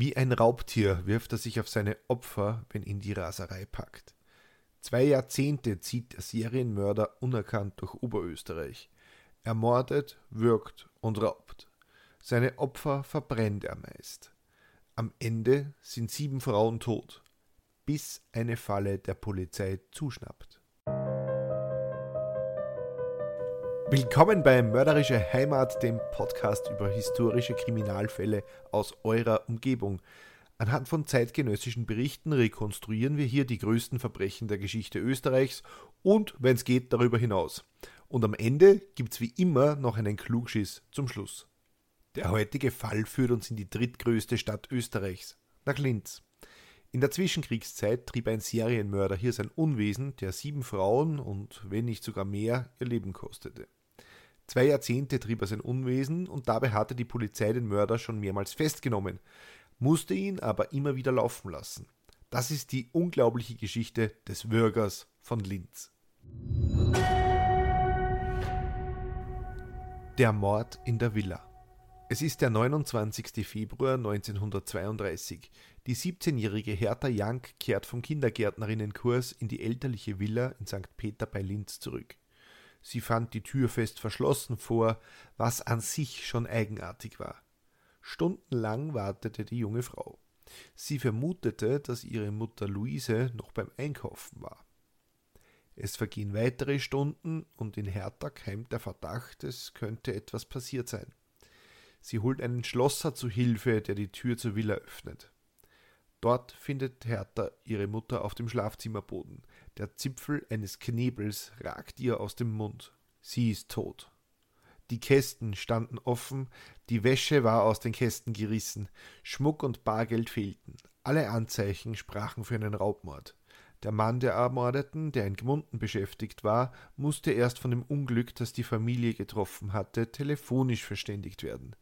Wie ein Raubtier wirft er sich auf seine Opfer, wenn ihn die Raserei packt. Zwei Jahrzehnte zieht der Serienmörder unerkannt durch Oberösterreich. Er mordet, würgt und raubt. Seine Opfer verbrennt er meist. Am Ende sind sieben Frauen tot, bis eine Falle der Polizei zuschnappt. Willkommen bei Mörderische Heimat, dem Podcast über historische Kriminalfälle aus eurer Umgebung. Anhand von zeitgenössischen Berichten rekonstruieren wir hier die größten Verbrechen der Geschichte Österreichs und, wenn es geht, darüber hinaus. Und am Ende gibt's wie immer noch einen Klugschiss zum Schluss. Der heutige Fall führt uns in die drittgrößte Stadt Österreichs, nach Linz. In der Zwischenkriegszeit trieb ein Serienmörder hier sein Unwesen, der sieben Frauen und wenn nicht sogar mehr ihr Leben kostete. Zwei Jahrzehnte trieb er sein Unwesen und dabei hatte die Polizei den Mörder schon mehrmals festgenommen, musste ihn aber immer wieder laufen lassen. Das ist die unglaubliche Geschichte des Würgers von Linz. Der Mord in der Villa. Es ist der 29. Februar 1932. Die 17-jährige Hertha Jank kehrt vom Kindergärtnerinnenkurs in die elterliche Villa in St. Peter bei Linz zurück. Sie fand die Tür fest verschlossen vor, was an sich schon eigenartig war. Stundenlang wartete die junge Frau. Sie vermutete, dass ihre Mutter Luise noch beim Einkaufen war. Es vergehen weitere Stunden und in Hertha keimt der Verdacht, es könnte etwas passiert sein. Sie holt einen Schlosser zu Hilfe, der die Tür zur Villa öffnet. Dort findet Hertha ihre Mutter auf dem Schlafzimmerboden. Der Zipfel eines Knebels ragt ihr aus dem Mund. Sie ist tot. Die Kästen standen offen, die Wäsche war aus den Kästen gerissen, Schmuck und Bargeld fehlten. Alle Anzeichen sprachen für einen Raubmord. Der Mann der Ermordeten, der in Gmunden beschäftigt war, musste erst von dem Unglück, das die Familie getroffen hatte, telefonisch verständigt werden.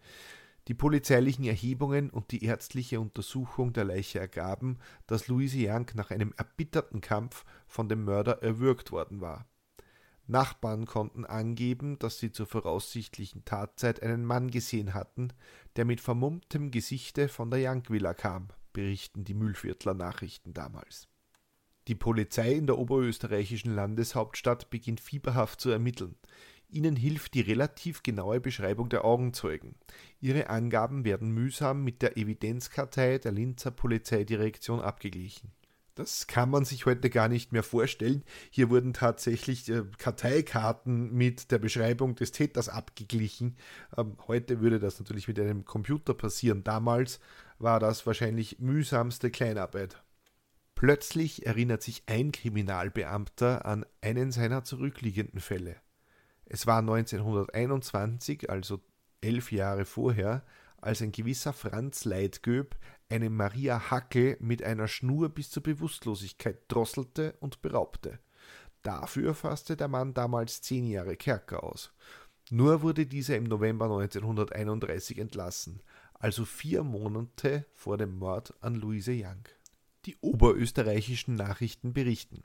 Die polizeilichen Erhebungen und die ärztliche Untersuchung der Leiche ergaben, dass Louise Young nach einem erbitterten Kampf von dem Mörder erwürgt worden war. Nachbarn konnten angeben, dass sie zur voraussichtlichen Tatzeit einen Mann gesehen hatten, der mit vermummtem Gesichte von der Young-Villa kam, berichten die Mühlviertler Nachrichten damals. Die Polizei in der oberösterreichischen Landeshauptstadt beginnt fieberhaft zu ermitteln. Ihnen hilft die relativ genaue Beschreibung der Augenzeugen. Ihre Angaben werden mühsam mit der Evidenzkartei der Linzer Polizeidirektion abgeglichen. Das kann man sich heute gar nicht mehr vorstellen. Hier wurden tatsächlich äh, Karteikarten mit der Beschreibung des Täters abgeglichen. Ähm, heute würde das natürlich mit einem Computer passieren. Damals war das wahrscheinlich mühsamste Kleinarbeit. Plötzlich erinnert sich ein Kriminalbeamter an einen seiner zurückliegenden Fälle. Es war 1921, also elf Jahre vorher, als ein gewisser Franz Leitgöb eine Maria Hackel mit einer Schnur bis zur Bewusstlosigkeit drosselte und beraubte. Dafür fasste der Mann damals zehn Jahre Kerker aus. Nur wurde dieser im November 1931 entlassen, also vier Monate vor dem Mord an Luise Young. Die oberösterreichischen Nachrichten berichten.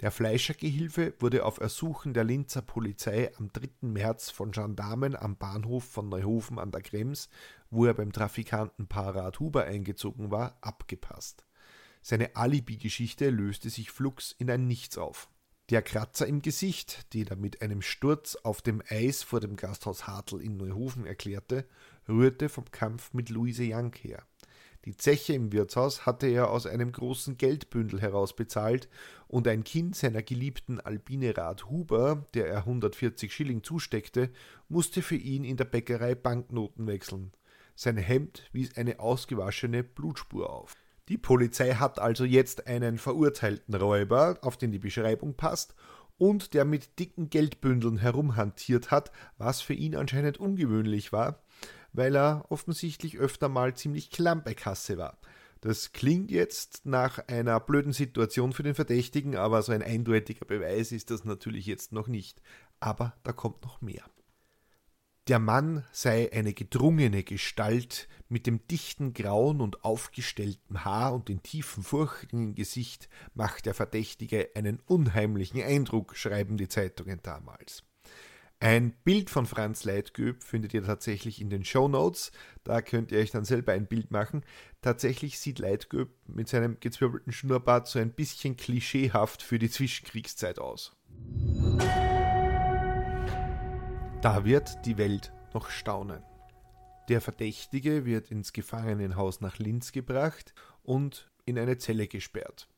Der Fleischergehilfe wurde auf Ersuchen der Linzer Polizei am 3. März von Gendarmen am Bahnhof von Neuhofen an der Krems, wo er beim Trafikanten Parat Huber eingezogen war, abgepasst. Seine Alibi-Geschichte löste sich flugs in ein Nichts auf. Der Kratzer im Gesicht, den er mit einem Sturz auf dem Eis vor dem Gasthaus Hartl in Neuhofen erklärte, rührte vom Kampf mit Luise Jank her. Die Zeche im Wirtshaus hatte er aus einem großen Geldbündel herausbezahlt und ein Kind seiner geliebten Albine Rath Huber, der er 140 Schilling zusteckte, musste für ihn in der Bäckerei Banknoten wechseln. Sein Hemd wies eine ausgewaschene Blutspur auf. Die Polizei hat also jetzt einen verurteilten Räuber, auf den die Beschreibung passt, und der mit dicken Geldbündeln herumhantiert hat, was für ihn anscheinend ungewöhnlich war, weil er offensichtlich öfter mal ziemlich klamm bei Kasse war. Das klingt jetzt nach einer blöden Situation für den Verdächtigen, aber so ein eindeutiger Beweis ist das natürlich jetzt noch nicht. Aber da kommt noch mehr. Der Mann sei eine gedrungene Gestalt mit dem dichten grauen und aufgestellten Haar und den tiefen Furchen im Gesicht macht der Verdächtige einen unheimlichen Eindruck, schreiben die Zeitungen damals. Ein Bild von Franz Leitgöb findet ihr tatsächlich in den Show Notes. Da könnt ihr euch dann selber ein Bild machen. Tatsächlich sieht Leitgöb mit seinem gezwirbelten Schnurrbart so ein bisschen klischeehaft für die Zwischenkriegszeit aus. Da wird die Welt noch staunen. Der Verdächtige wird ins Gefangenenhaus nach Linz gebracht und in eine Zelle gesperrt.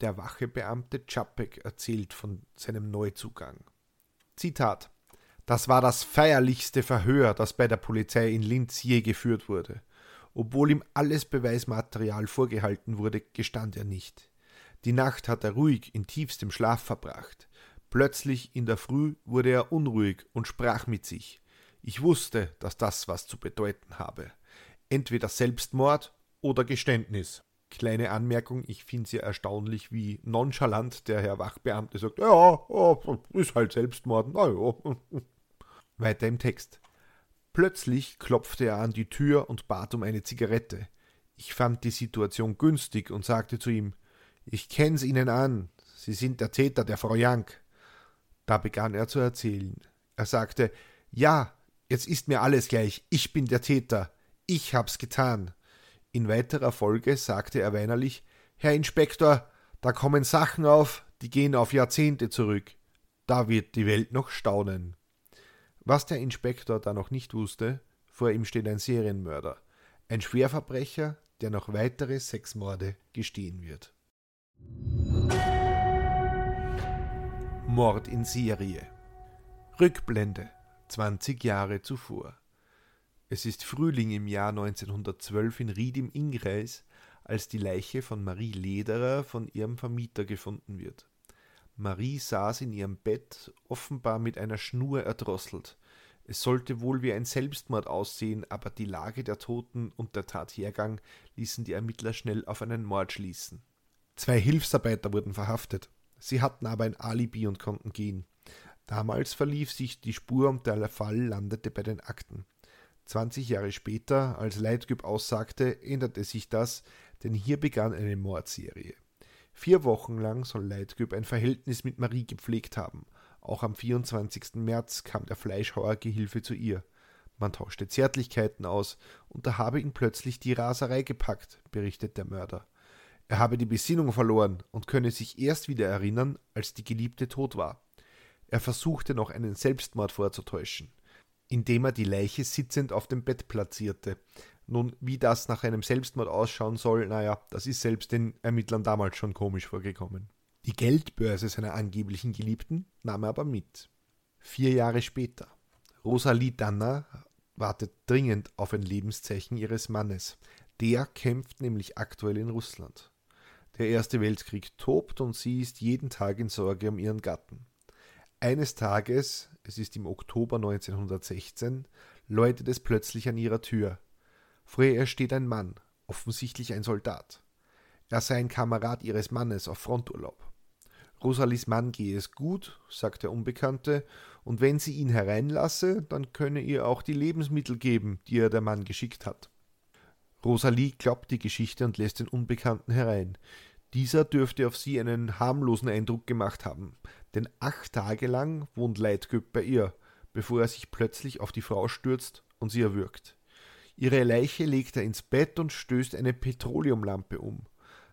Der Wachebeamte Czapek erzählt von seinem Neuzugang. Zitat Das war das feierlichste Verhör, das bei der Polizei in Linz je geführt wurde. Obwohl ihm alles Beweismaterial vorgehalten wurde, gestand er nicht. Die Nacht hat er ruhig in tiefstem Schlaf verbracht. Plötzlich in der Früh wurde er unruhig und sprach mit sich. Ich wusste, dass das was zu bedeuten habe. Entweder Selbstmord oder Geständnis. Kleine Anmerkung, ich finde es ja erstaunlich, wie nonchalant der Herr Wachbeamte sagt, ja, ist halt Selbstmord, na ja. Weiter im Text. Plötzlich klopfte er an die Tür und bat um eine Zigarette. Ich fand die Situation günstig und sagte zu ihm, ich kenn's Ihnen an, Sie sind der Täter der Frau Jank. Da begann er zu erzählen. Er sagte, ja, jetzt ist mir alles gleich, ich bin der Täter, ich hab's getan. In weiterer Folge sagte er weinerlich Herr Inspektor, da kommen Sachen auf, die gehen auf Jahrzehnte zurück. Da wird die Welt noch staunen. Was der Inspektor da noch nicht wusste, vor ihm steht ein Serienmörder, ein Schwerverbrecher, der noch weitere Sexmorde gestehen wird. Mord in Serie Rückblende 20 Jahre zuvor es ist Frühling im Jahr 1912 in Ried im Ingreis, als die Leiche von Marie Lederer von ihrem Vermieter gefunden wird. Marie saß in ihrem Bett, offenbar mit einer Schnur erdrosselt. Es sollte wohl wie ein Selbstmord aussehen, aber die Lage der Toten und der Tathergang ließen die Ermittler schnell auf einen Mord schließen. Zwei Hilfsarbeiter wurden verhaftet. Sie hatten aber ein Alibi und konnten gehen. Damals verlief sich die Spur und der Fall landete bei den Akten. 20 Jahre später, als Leitgeb aussagte, änderte sich das, denn hier begann eine Mordserie. Vier Wochen lang soll Leitgeb ein Verhältnis mit Marie gepflegt haben. Auch am 24. März kam der Fleischhauer-Gehilfe zu ihr. Man tauschte Zärtlichkeiten aus, und da habe ihn plötzlich die Raserei gepackt, berichtet der Mörder. Er habe die Besinnung verloren und könne sich erst wieder erinnern, als die Geliebte tot war. Er versuchte noch einen Selbstmord vorzutäuschen indem er die Leiche sitzend auf dem Bett platzierte. Nun, wie das nach einem Selbstmord ausschauen soll, naja, das ist selbst den Ermittlern damals schon komisch vorgekommen. Die Geldbörse seiner angeblichen Geliebten nahm er aber mit. Vier Jahre später. Rosalie Danner wartet dringend auf ein Lebenszeichen ihres Mannes. Der kämpft nämlich aktuell in Russland. Der Erste Weltkrieg tobt und sie ist jeden Tag in Sorge um ihren Gatten. Eines Tages, es ist im Oktober 1916, läutet es plötzlich an ihrer Tür. Vor ihr steht ein Mann, offensichtlich ein Soldat. Er sei ein Kamerad ihres Mannes auf Fronturlaub. Rosalies Mann gehe es gut, sagt der Unbekannte, und wenn sie ihn hereinlasse, dann könne ihr auch die Lebensmittel geben, die ihr der Mann geschickt hat. Rosalie glaubt die Geschichte und lässt den Unbekannten herein. Dieser dürfte auf sie einen harmlosen Eindruck gemacht haben, denn acht Tage lang wohnt Leitgöb bei ihr, bevor er sich plötzlich auf die Frau stürzt und sie erwürgt. Ihre Leiche legt er ins Bett und stößt eine Petroleumlampe um.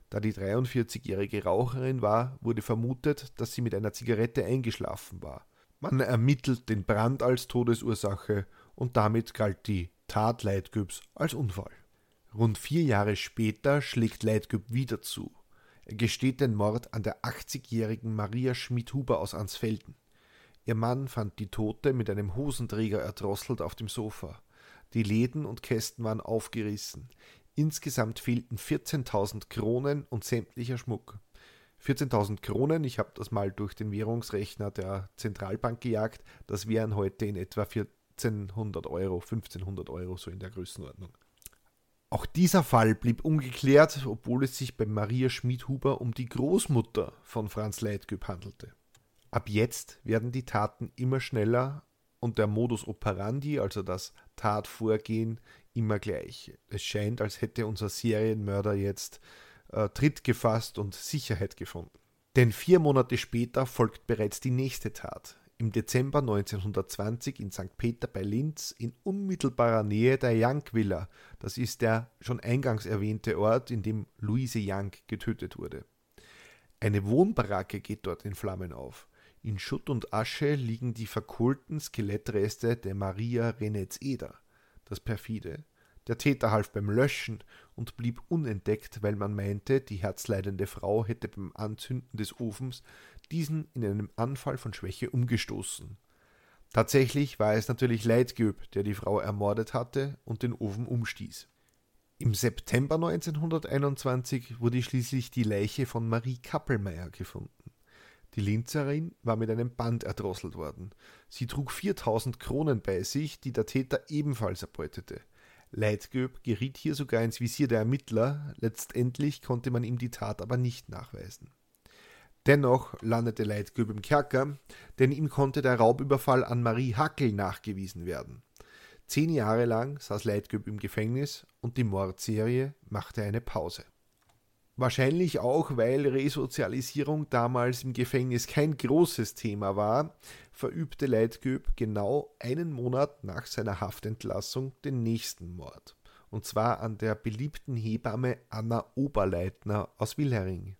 Da die 43-jährige Raucherin war, wurde vermutet, dass sie mit einer Zigarette eingeschlafen war. Man ermittelt den Brand als Todesursache und damit galt die Tat Leitgöbs als Unfall. Rund vier Jahre später schlägt Leitgöb wieder zu. Er gesteht den Mord an der 80-jährigen Maria Schmidhuber aus Ansfelden. Ihr Mann fand die Tote mit einem Hosenträger erdrosselt auf dem Sofa. Die Läden und Kästen waren aufgerissen. Insgesamt fehlten 14.000 Kronen und sämtlicher Schmuck. 14.000 Kronen, ich habe das mal durch den Währungsrechner der Zentralbank gejagt, das wären heute in etwa 1400 Euro, 1500 Euro, so in der Größenordnung. Auch dieser Fall blieb ungeklärt, obwohl es sich bei Maria Schmidhuber um die Großmutter von Franz Leitgeb handelte. Ab jetzt werden die Taten immer schneller und der Modus operandi, also das Tatvorgehen, immer gleich. Es scheint, als hätte unser Serienmörder jetzt äh, Tritt gefasst und Sicherheit gefunden. Denn vier Monate später folgt bereits die nächste Tat. im Dezember 1920 in St. Peter bei Linz in unmittelbarer Nähe der Jank-Villa. Das ist der schon eingangs erwähnte Ort, in dem Luise Jank getötet wurde. Eine Wohnbaracke geht dort in Flammen auf. In Schutt und Asche liegen die verkohlten Skelettreste der Maria Renetz-Eder. Das perfide. Der Täter half beim Löschen und blieb unentdeckt, weil man meinte, die herzleidende Frau hätte beim Anzünden des Ofens diesen in einem Anfall von Schwäche umgestoßen. Tatsächlich war es natürlich Leitgöb, der die Frau ermordet hatte und den Ofen umstieß. Im September 1921 wurde schließlich die Leiche von Marie Kappelmeier gefunden. Die Linzerin war mit einem Band erdrosselt worden. Sie trug 4000 Kronen bei sich, die der Täter ebenfalls erbeutete. Leitgöb geriet hier sogar ins Visier der Ermittler, letztendlich konnte man ihm die Tat aber nicht nachweisen. Dennoch landete Leitgöb im Kerker, denn ihm konnte der Raubüberfall an Marie Hackel nachgewiesen werden. Zehn Jahre lang saß Leitgöb im Gefängnis und die Mordserie machte eine Pause. Wahrscheinlich auch, weil Resozialisierung damals im Gefängnis kein großes Thema war, verübte Leitgöb genau einen Monat nach seiner Haftentlassung den nächsten Mord. Und zwar an der beliebten Hebamme Anna Oberleitner aus Wilhering.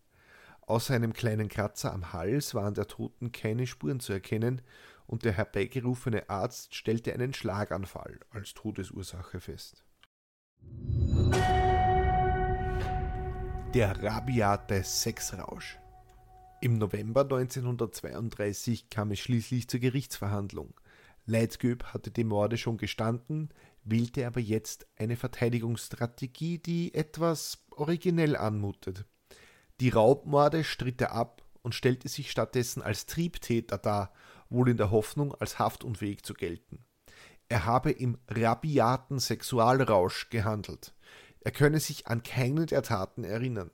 Außer einem kleinen Kratzer am Hals waren der Toten keine Spuren zu erkennen und der herbeigerufene Arzt stellte einen Schlaganfall als Todesursache fest. Der rabiate Sexrausch. Im November 1932 kam es schließlich zur Gerichtsverhandlung. Leitgöb hatte die Morde schon gestanden, wählte aber jetzt eine Verteidigungsstrategie, die etwas originell anmutet. Die Raubmorde stritt er ab und stellte sich stattdessen als Triebtäter dar, wohl in der Hoffnung, als haftunfähig zu gelten. Er habe im rabiaten Sexualrausch gehandelt. Er könne sich an keine der Taten erinnern.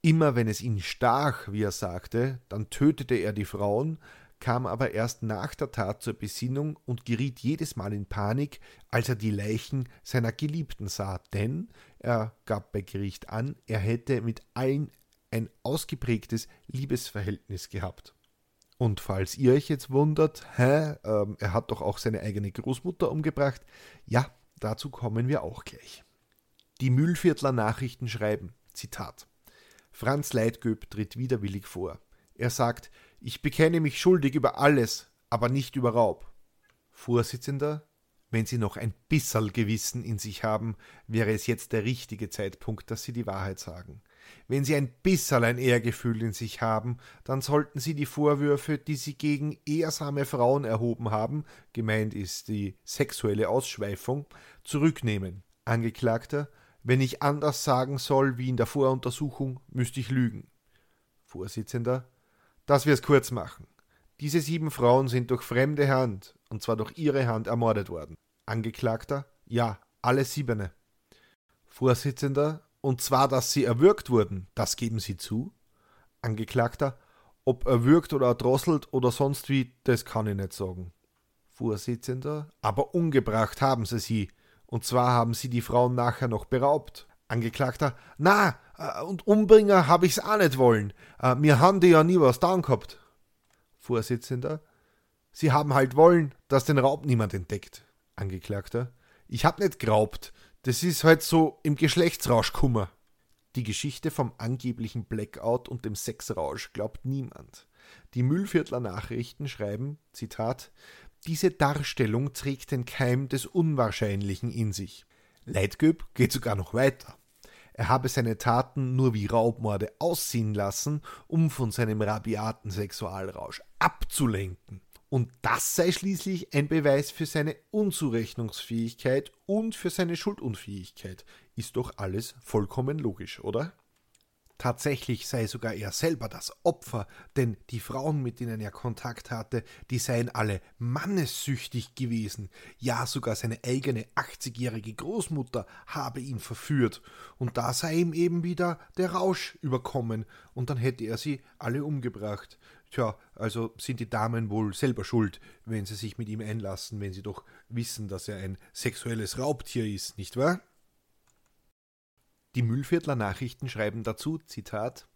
Immer wenn es ihn stach, wie er sagte, dann tötete er die Frauen, kam aber erst nach der Tat zur Besinnung und geriet jedes Mal in Panik, als er die Leichen seiner Geliebten sah, denn er gab bei Gericht an, er hätte mit allen ein ausgeprägtes Liebesverhältnis gehabt. Und falls ihr euch jetzt wundert, hä, ähm, er hat doch auch seine eigene Großmutter umgebracht, ja, dazu kommen wir auch gleich. Die Mühlviertler Nachrichten schreiben, Zitat, Franz Leitgöb tritt widerwillig vor. Er sagt, ich bekenne mich schuldig über alles, aber nicht über Raub. Vorsitzender, wenn Sie noch ein bisserl Gewissen in sich haben, wäre es jetzt der richtige Zeitpunkt, dass Sie die Wahrheit sagen. Wenn Sie ein bisserl ein Ehrgefühl in sich haben, dann sollten Sie die Vorwürfe, die Sie gegen ehrsame Frauen erhoben haben, gemeint ist die sexuelle Ausschweifung, zurücknehmen. Angeklagter, wenn ich anders sagen soll wie in der Voruntersuchung, müsste ich lügen. Vorsitzender, dass wir es kurz machen. Diese sieben Frauen sind durch fremde Hand, und zwar durch ihre Hand, ermordet worden. Angeklagter, ja, alle siebene. Vorsitzender, und zwar, dass sie erwürgt wurden, das geben Sie zu? Angeklagter, ob erwürgt oder erdrosselt oder sonst wie, das kann ich nicht sagen. Vorsitzender, aber umgebracht haben sie sie, und zwar haben sie die Frauen nachher noch beraubt. Angeklagter, na, äh, und Umbringer hab ich's auch nicht wollen. Äh, mir haben die ja nie was da gehabt. Vorsitzender, sie haben halt wollen, dass den Raub niemand entdeckt. Angeklagter, ich hab nicht geraubt. Das ist halt so im Geschlechtsrausch kummer. Die Geschichte vom angeblichen Blackout und dem Sexrausch glaubt niemand. Die Müllviertler Nachrichten schreiben, Zitat, diese Darstellung trägt den Keim des Unwahrscheinlichen in sich. Leitgöb geht sogar noch weiter. Er habe seine Taten nur wie Raubmorde aussehen lassen, um von seinem rabiaten Sexualrausch abzulenken. Und das sei schließlich ein Beweis für seine Unzurechnungsfähigkeit und für seine Schuldunfähigkeit. Ist doch alles vollkommen logisch, oder? Tatsächlich sei sogar er selber das Opfer, denn die Frauen, mit denen er Kontakt hatte, die seien alle mannessüchtig gewesen. Ja, sogar seine eigene 80-jährige Großmutter habe ihn verführt. Und da sei ihm eben wieder der Rausch überkommen, und dann hätte er sie alle umgebracht. Tja, also sind die Damen wohl selber schuld, wenn sie sich mit ihm einlassen, wenn sie doch wissen, dass er ein sexuelles Raubtier ist, nicht wahr? Die Mühlviertler Nachrichten schreiben dazu, Zitat,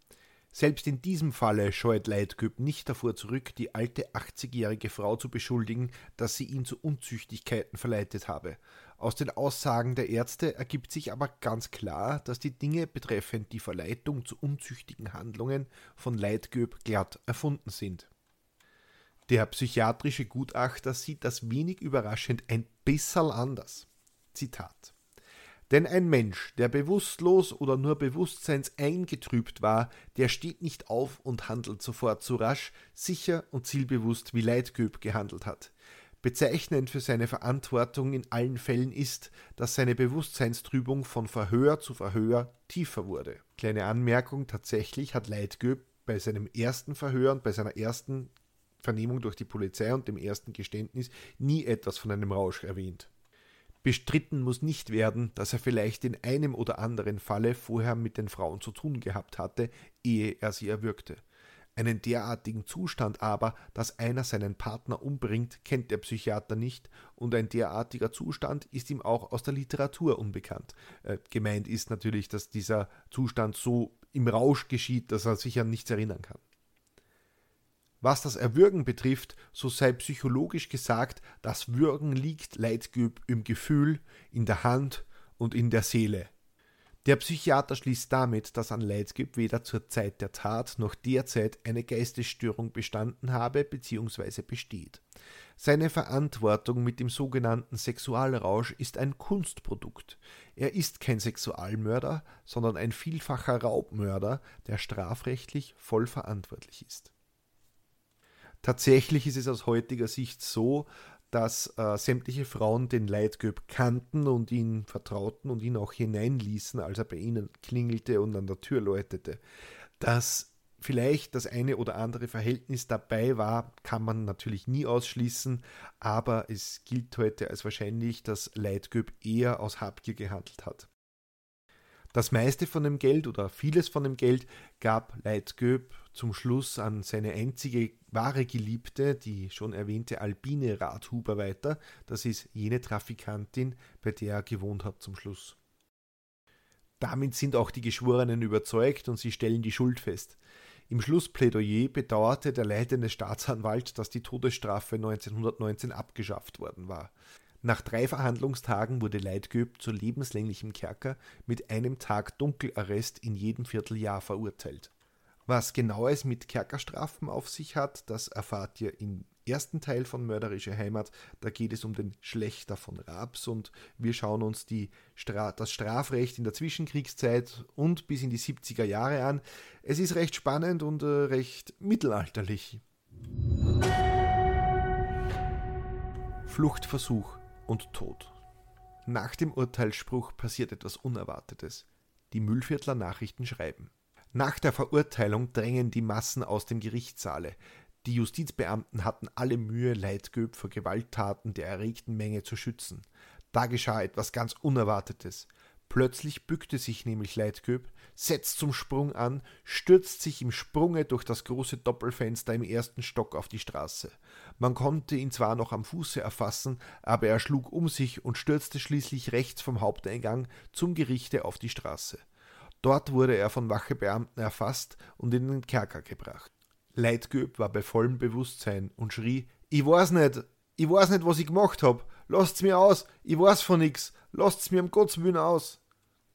Selbst in diesem Falle scheut Leitgöb nicht davor zurück, die alte 80-jährige Frau zu beschuldigen, dass sie ihn zu Unzüchtigkeiten verleitet habe. Aus den Aussagen der Ärzte ergibt sich aber ganz klar, dass die Dinge betreffend die Verleitung zu unzüchtigen Handlungen von Leitgöb glatt erfunden sind. Der psychiatrische Gutachter sieht das wenig überraschend ein bisserl anders. Zitat denn ein Mensch, der bewusstlos oder nur bewusstseins eingetrübt war, der steht nicht auf und handelt sofort so rasch, sicher und zielbewusst, wie Leitgöb gehandelt hat. Bezeichnend für seine Verantwortung in allen Fällen ist, dass seine Bewusstseinstrübung von Verhör zu Verhör tiefer wurde. Kleine Anmerkung, tatsächlich hat Leitgöb bei seinem ersten Verhör und bei seiner ersten Vernehmung durch die Polizei und dem ersten Geständnis nie etwas von einem Rausch erwähnt. Bestritten muss nicht werden, dass er vielleicht in einem oder anderen Falle vorher mit den Frauen zu tun gehabt hatte, ehe er sie erwürgte. Einen derartigen Zustand aber, dass einer seinen Partner umbringt, kennt der Psychiater nicht, und ein derartiger Zustand ist ihm auch aus der Literatur unbekannt. Äh, gemeint ist natürlich, dass dieser Zustand so im Rausch geschieht, dass er sich an nichts erinnern kann. Was das Erwürgen betrifft, so sei psychologisch gesagt, das Würgen liegt Leitgüb im Gefühl, in der Hand und in der Seele. Der Psychiater schließt damit, dass an Leitgeb weder zur Zeit der Tat noch derzeit eine Geistesstörung bestanden habe bzw. besteht. Seine Verantwortung mit dem sogenannten Sexualrausch ist ein Kunstprodukt. Er ist kein Sexualmörder, sondern ein vielfacher Raubmörder, der strafrechtlich voll verantwortlich ist. Tatsächlich ist es aus heutiger Sicht so, dass äh, sämtliche Frauen den Leitgöb kannten und ihn vertrauten und ihn auch hineinließen, als er bei ihnen klingelte und an der Tür läutete. Dass vielleicht das eine oder andere Verhältnis dabei war, kann man natürlich nie ausschließen, aber es gilt heute als wahrscheinlich, dass Leitgöb eher aus Habgier gehandelt hat. Das meiste von dem Geld oder vieles von dem Geld gab Leitgöb zum Schluss an seine einzige wahre Geliebte, die schon erwähnte Albine Rathuber weiter. Das ist jene Trafikantin, bei der er gewohnt hat zum Schluss. Damit sind auch die Geschworenen überzeugt und sie stellen die Schuld fest. Im Schlussplädoyer bedauerte der leitende Staatsanwalt, dass die Todesstrafe 1919 abgeschafft worden war. Nach drei Verhandlungstagen wurde Leitgöb zu lebenslänglichem Kerker mit einem Tag Dunkelarrest in jedem Vierteljahr verurteilt. Was genau es mit Kerkerstrafen auf sich hat, das erfahrt ihr im ersten Teil von Mörderische Heimat. Da geht es um den Schlechter von Raps und wir schauen uns die Stra das Strafrecht in der Zwischenkriegszeit und bis in die 70er Jahre an. Es ist recht spannend und äh, recht mittelalterlich. Fluchtversuch und Tod. Nach dem Urteilsspruch passiert etwas Unerwartetes. Die Müllviertler Nachrichten schreiben. Nach der Verurteilung drängen die Massen aus dem Gerichtssaale. Die Justizbeamten hatten alle Mühe, Leitgöb vor Gewalttaten der erregten Menge zu schützen. Da geschah etwas ganz Unerwartetes. Plötzlich bückte sich nämlich Leitgöb, setzt zum Sprung an, stürzt sich im Sprunge durch das große Doppelfenster im ersten Stock auf die Straße. Man konnte ihn zwar noch am Fuße erfassen, aber er schlug um sich und stürzte schließlich rechts vom Haupteingang zum Gerichte auf die Straße. Dort wurde er von Wachebeamten erfasst und in den Kerker gebracht. Leitgöb war bei vollem Bewusstsein und schrie: Ich weiß nicht, ich weiß nicht, was ich gemacht hab. Lasst's mir aus, ich weiß von nix, lasst's mir um Gottes Willen aus.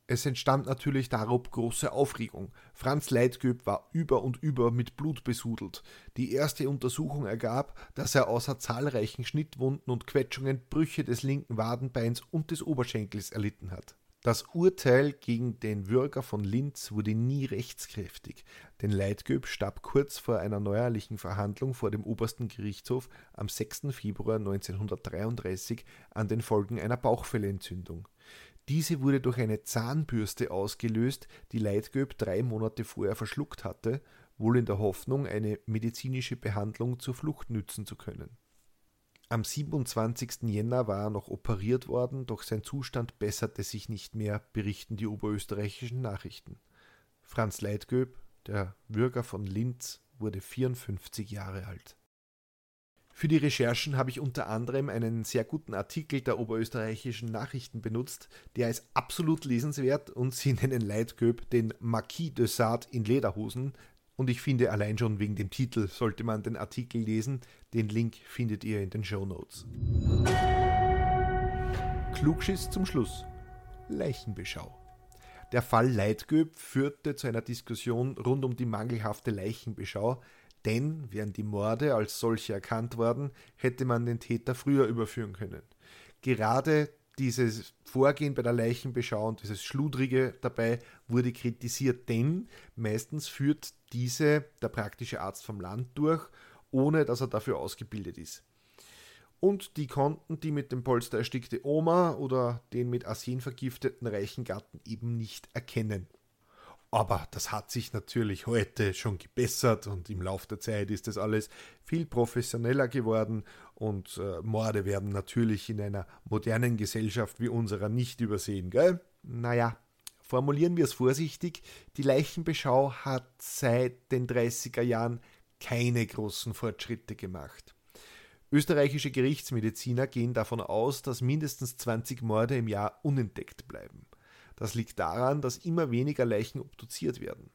Es entstand natürlich darob große Aufregung. Franz Leitgöb war über und über mit Blut besudelt. Die erste Untersuchung ergab, dass er außer zahlreichen Schnittwunden und Quetschungen Brüche des linken Wadenbeins und des Oberschenkels erlitten hat. Das Urteil gegen den Würger von Linz wurde nie rechtskräftig, denn Leitgöb starb kurz vor einer neuerlichen Verhandlung vor dem obersten Gerichtshof am 6. Februar 1933 an den Folgen einer Bauchfellentzündung. Diese wurde durch eine Zahnbürste ausgelöst, die Leitgöb drei Monate vorher verschluckt hatte, wohl in der Hoffnung, eine medizinische Behandlung zur Flucht nützen zu können. Am 27. Jänner war er noch operiert worden, doch sein Zustand besserte sich nicht mehr, berichten die oberösterreichischen Nachrichten. Franz Leitgöb, der Bürger von Linz, wurde 54 Jahre alt. Für die Recherchen habe ich unter anderem einen sehr guten Artikel der oberösterreichischen Nachrichten benutzt, der ist absolut lesenswert und sie nennen Leitgöb den Marquis de Sade in Lederhosen. Und ich finde, allein schon wegen dem Titel sollte man den Artikel lesen. Den Link findet ihr in den Show Notes. Klugschiss zum Schluss. Leichenbeschau. Der Fall Leitgöb führte zu einer Diskussion rund um die mangelhafte Leichenbeschau, denn wären die Morde als solche erkannt worden, hätte man den Täter früher überführen können. Gerade dieses Vorgehen bei der Leichenbeschau und dieses Schludrige dabei wurde kritisiert, denn meistens führt diese der praktische Arzt vom Land durch, ohne dass er dafür ausgebildet ist. Und die konnten die mit dem Polster erstickte Oma oder den mit Arsen vergifteten reichen Gatten eben nicht erkennen. Aber das hat sich natürlich heute schon gebessert und im Laufe der Zeit ist das alles viel professioneller geworden und äh, Morde werden natürlich in einer modernen Gesellschaft wie unserer nicht übersehen, gell? Naja, formulieren wir es vorsichtig, die Leichenbeschau hat seit den 30er Jahren keine großen Fortschritte gemacht. Österreichische Gerichtsmediziner gehen davon aus, dass mindestens 20 Morde im Jahr unentdeckt bleiben. Das liegt daran, dass immer weniger Leichen obduziert werden.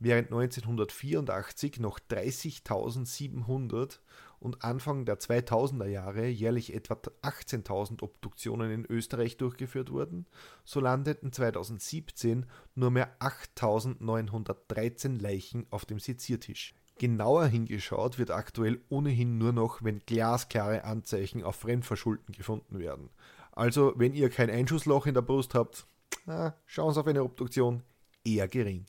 Während 1984 noch 30.700 und Anfang der 2000er Jahre jährlich etwa 18.000 Obduktionen in Österreich durchgeführt wurden, so landeten 2017 nur mehr 8.913 Leichen auf dem Seziertisch. Genauer hingeschaut wird aktuell ohnehin nur noch, wenn glasklare Anzeichen auf Fremdverschulden gefunden werden. Also, wenn ihr kein Einschussloch in der Brust habt, na, Chance auf eine Obduktion eher gering.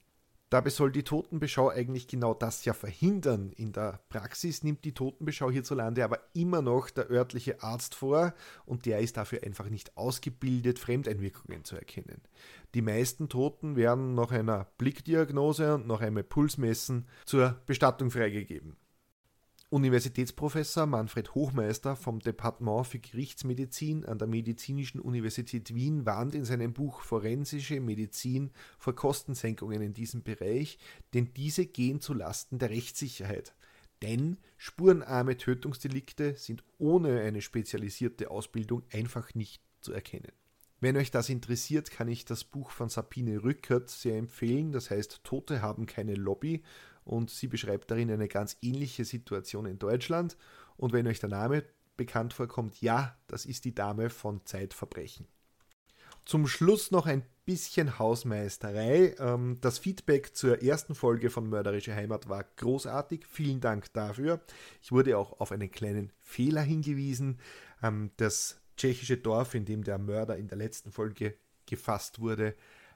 Dabei soll die Totenbeschau eigentlich genau das ja verhindern. In der Praxis nimmt die Totenbeschau hierzulande aber immer noch der örtliche Arzt vor und der ist dafür einfach nicht ausgebildet, Fremdeinwirkungen zu erkennen. Die meisten Toten werden nach einer Blickdiagnose und nach einem Pulsmessen zur Bestattung freigegeben. Universitätsprofessor Manfred Hochmeister vom Departement für Gerichtsmedizin an der Medizinischen Universität Wien warnt in seinem Buch Forensische Medizin vor Kostensenkungen in diesem Bereich, denn diese gehen zu Lasten der Rechtssicherheit. Denn spurenarme Tötungsdelikte sind ohne eine spezialisierte Ausbildung einfach nicht zu erkennen. Wenn euch das interessiert, kann ich das Buch von Sabine Rückert sehr empfehlen. Das heißt, Tote haben keine Lobby und sie beschreibt darin eine ganz ähnliche Situation in Deutschland. Und wenn euch der Name bekannt vorkommt, ja, das ist die Dame von Zeitverbrechen. Zum Schluss noch ein bisschen Hausmeisterei. Ähm, das Feedback zur ersten Folge von Mörderische Heimat war großartig. Vielen Dank dafür. Ich wurde auch auf einen kleinen Fehler hingewiesen. Ähm, das tschechische Dorf, in dem der Mörder in der letzten Folge gefasst wurde,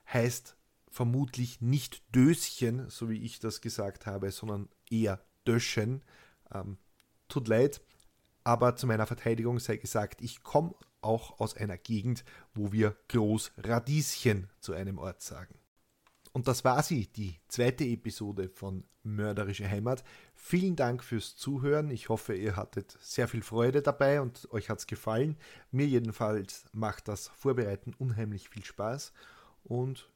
heißt vermutlich nicht Döschen, so wie ich das gesagt habe, sondern eher Döschen. Ähm, tut leid, aber zu meiner Verteidigung sei gesagt, ich komme auch aus einer Gegend, wo wir Großradieschen zu einem Ort sagen. Und das war sie, die zweite Episode von Mörderische Heimat. Vielen Dank fürs Zuhören. Ich hoffe, ihr hattet sehr viel Freude dabei und euch hat es gefallen. Mir jedenfalls macht das Vorbereiten unheimlich viel Spaß. Und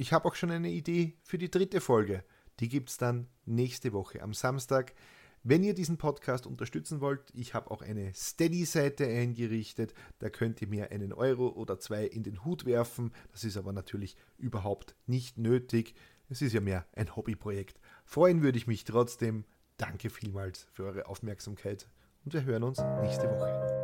ich habe auch schon eine Idee für die dritte Folge. Die gibt es dann nächste Woche am Samstag. Wenn ihr diesen Podcast unterstützen wollt, ich habe auch eine Steady-Seite eingerichtet. Da könnt ihr mir einen Euro oder zwei in den Hut werfen. Das ist aber natürlich überhaupt nicht nötig. Es ist ja mehr ein Hobbyprojekt. Freuen würde ich mich trotzdem. Danke vielmals für eure Aufmerksamkeit und wir hören uns nächste Woche.